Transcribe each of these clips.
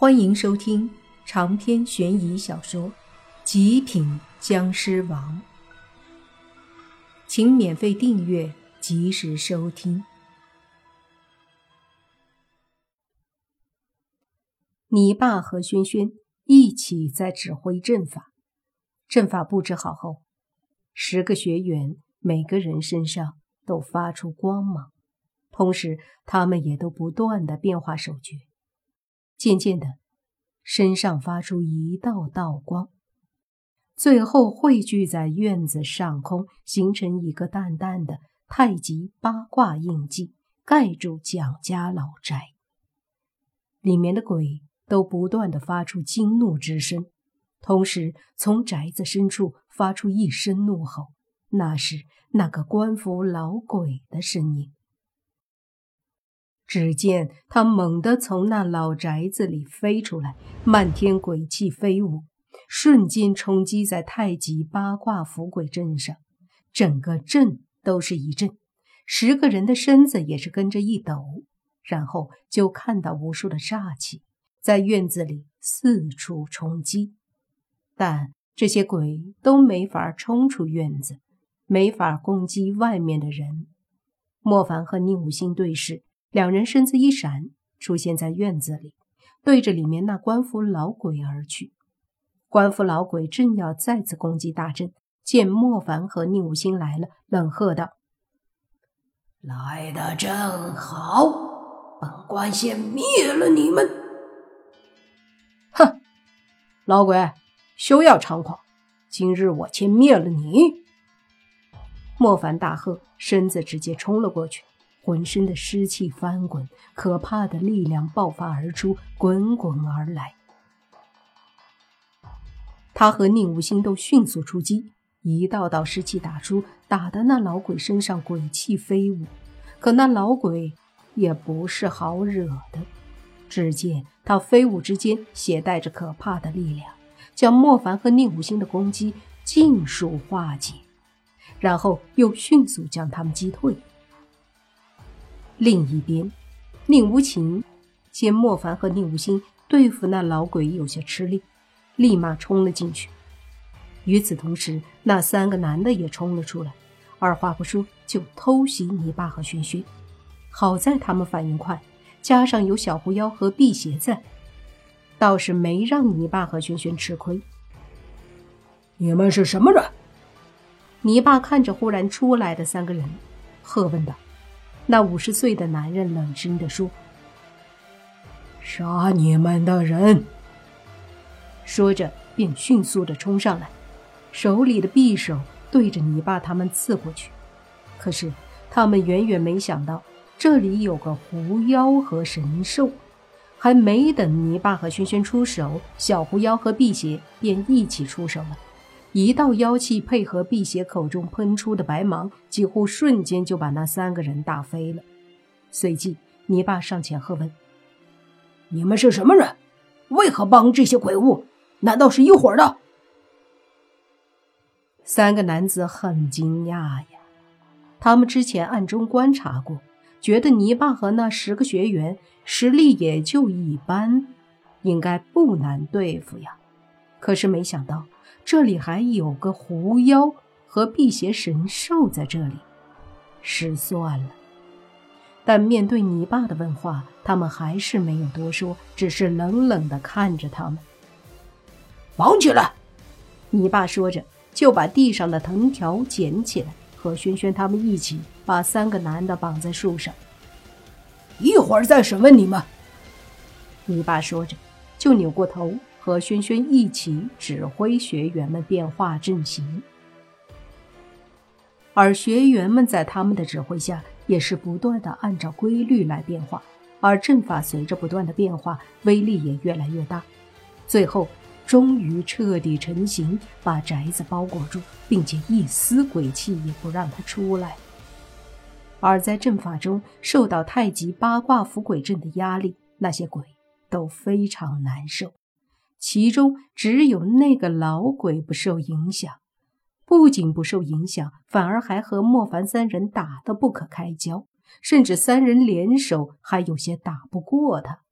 欢迎收听长篇悬疑小说《极品僵尸王》，请免费订阅，及时收听。你爸和轩轩一起在指挥阵法，阵法布置好后，十个学员每个人身上都发出光芒，同时他们也都不断的变化手诀。渐渐的，身上发出一道道光，最后汇聚在院子上空，形成一个淡淡的太极八卦印记，盖住蒋家老宅。里面的鬼都不断的发出惊怒之声，同时从宅子深处发出一声怒吼，那是那个官府老鬼的声音。只见他猛地从那老宅子里飞出来，漫天鬼气飞舞，瞬间冲击在太极八卦伏鬼阵上，整个阵都是一震，十个人的身子也是跟着一抖，然后就看到无数的煞气在院子里四处冲击，但这些鬼都没法冲出院子，没法攻击外面的人。莫凡和宁武星对视。两人身子一闪，出现在院子里，对着里面那官府老鬼而去。官府老鬼正要再次攻击大阵，见莫凡和宁武星来了，冷喝道：“来的正好，本官先灭了你们！”哼，老鬼，休要猖狂！今日我先灭了你！莫凡大喝，身子直接冲了过去。浑身的湿气翻滚，可怕的力量爆发而出，滚滚而来。他和宁无心都迅速出击，一道道湿气打出，打得那老鬼身上鬼气飞舞。可那老鬼也不是好惹的，只见他飞舞之间携带着可怕的力量，将莫凡和宁无心的攻击尽数化解，然后又迅速将他们击退。另一边，宁无情见莫凡和宁无心对付那老鬼有些吃力，立马冲了进去。与此同时，那三个男的也冲了出来，二话不说就偷袭你爸和轩轩。好在他们反应快，加上有小狐妖和辟邪在，倒是没让你爸和轩轩吃亏。你们是什么人？你爸看着忽然出来的三个人，喝问道。那五十岁的男人冷声地说：“杀你们的人！”说着便迅速的冲上来，手里的匕首对着泥爸他们刺过去。可是他们远远没想到，这里有个狐妖和神兽。还没等泥巴和轩轩出手，小狐妖和辟邪便一起出手了。一道妖气配合辟邪口中喷出的白芒，几乎瞬间就把那三个人打飞了。随即，泥巴上前喝问：“你们是什么人？为何帮这些鬼物？难道是一伙的？”三个男子很惊讶呀，他们之前暗中观察过，觉得泥巴和那十个学员实力也就一般，应该不难对付呀。可是没想到。这里还有个狐妖和辟邪神兽在这里，失算了。但面对你爸的问话，他们还是没有多说，只是冷冷的看着他们。绑起来！你爸说着，就把地上的藤条捡起来，和轩轩他们一起把三个男的绑在树上。一会儿再审问你们。你爸说着，就扭过头。和轩轩一起指挥学员们变化阵型，而学员们在他们的指挥下，也是不断的按照规律来变化，而阵法随着不断的变化，威力也越来越大，最后终于彻底成型，把宅子包裹住，并且一丝鬼气也不让它出来。而在阵法中受到太极八卦伏鬼阵的压力，那些鬼都非常难受。其中只有那个老鬼不受影响，不仅不受影响，反而还和莫凡三人打得不可开交，甚至三人联手还有些打不过他。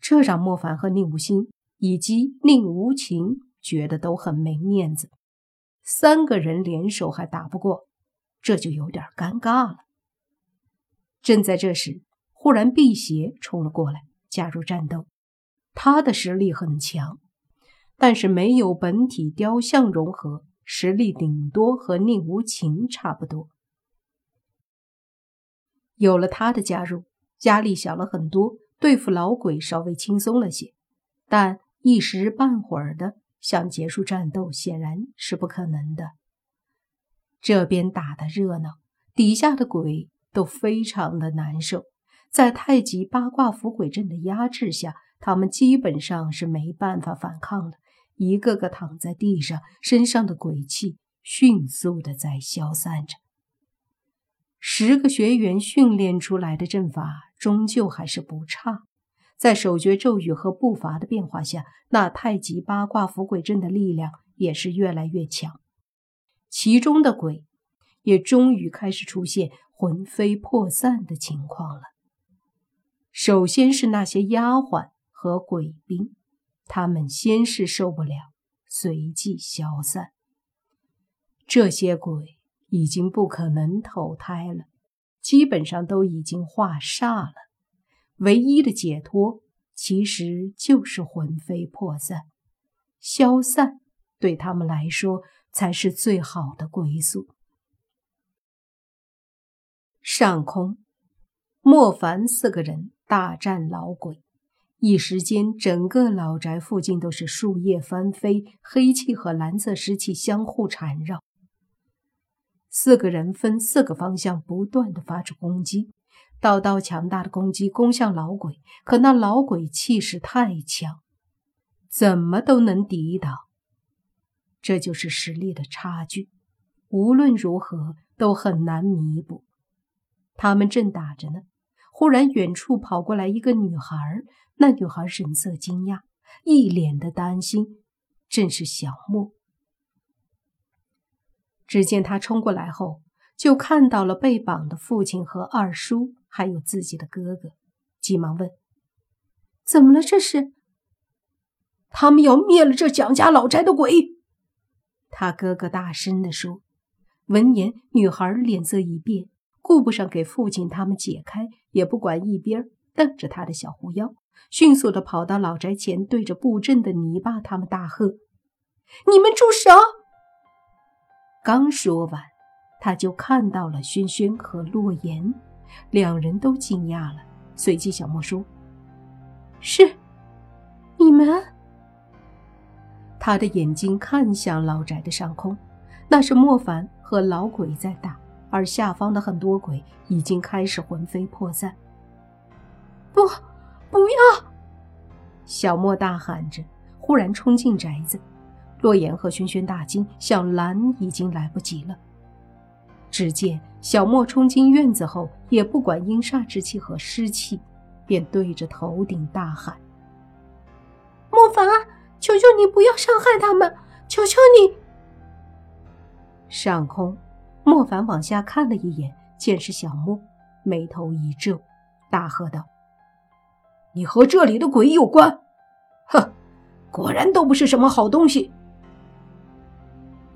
这让莫凡和宁无心以及宁无情觉得都很没面子。三个人联手还打不过，这就有点尴尬了。正在这时，忽然辟邪冲了过来，加入战斗。他的实力很强，但是没有本体雕像融合，实力顶多和宁无情差不多。有了他的加入，压力小了很多，对付老鬼稍微轻松了些。但一时半会儿的想结束战斗，显然是不可能的。这边打的热闹，底下的鬼都非常的难受。在太极八卦符鬼阵的压制下，他们基本上是没办法反抗了，一个个躺在地上，身上的鬼气迅速的在消散着。十个学员训练出来的阵法，终究还是不差。在手诀咒语和步伐的变化下，那太极八卦符鬼阵的力量也是越来越强。其中的鬼，也终于开始出现魂飞魄散的情况了。首先是那些丫鬟和鬼兵，他们先是受不了，随即消散。这些鬼已经不可能投胎了，基本上都已经化煞了。唯一的解脱，其实就是魂飞魄散，消散对他们来说才是最好的归宿。上空，莫凡四个人。大战老鬼，一时间，整个老宅附近都是树叶翻飞，黑气和蓝色湿气相互缠绕。四个人分四个方向不断的发出攻击，道道强大的攻击攻向老鬼，可那老鬼气势太强，怎么都能抵挡。这就是实力的差距，无论如何都很难弥补。他们正打着呢。忽然，远处跑过来一个女孩，那女孩神色惊讶，一脸的担心，正是小莫。只见他冲过来后，就看到了被绑的父亲和二叔，还有自己的哥哥，急忙问：“怎么了？这是？”他们要灭了这蒋家老宅的鬼。他哥哥大声地说。闻言，女孩脸色一变。顾不上给父亲他们解开，也不管一边瞪着他的小狐妖，迅速的跑到老宅前，对着布阵的泥巴他们大喝：“你们住手！”刚说完，他就看到了轩轩和洛言，两人都惊讶了。随即，小莫说：“是你们。”他的眼睛看向老宅的上空，那是莫凡和老鬼在打。而下方的很多鬼已经开始魂飞魄散。不，不要！小莫大喊着，忽然冲进宅子。洛言和轩轩大惊，想拦已经来不及了。只见小莫冲进院子后，也不管阴煞之气和湿气，便对着头顶大喊：“莫凡，求求你不要伤害他们！求求你！”上空。莫凡往下看了一眼，见是小莫，眉头一皱，大喝道：“你和这里的鬼有关？哼，果然都不是什么好东西！”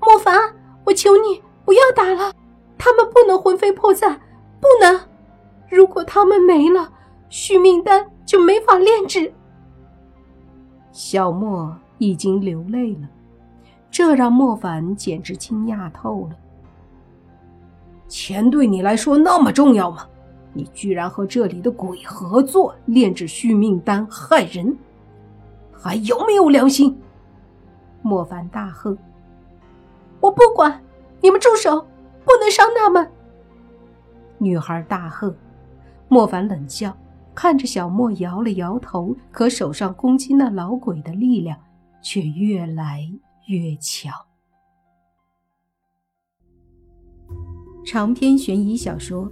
莫凡，我求你不要打了，他们不能魂飞魄散，不能！如果他们没了，续命丹就没法炼制。小莫已经流泪了，这让莫凡简直惊讶透了。钱对你来说那么重要吗？你居然和这里的鬼合作炼制续命丹，害人，还有没有良心？莫凡大喝：“我不管，你们住手，不能伤他们！”女孩大喝。莫凡冷笑，看着小莫摇了摇头，可手上攻击那老鬼的力量却越来越强。长篇悬疑小说《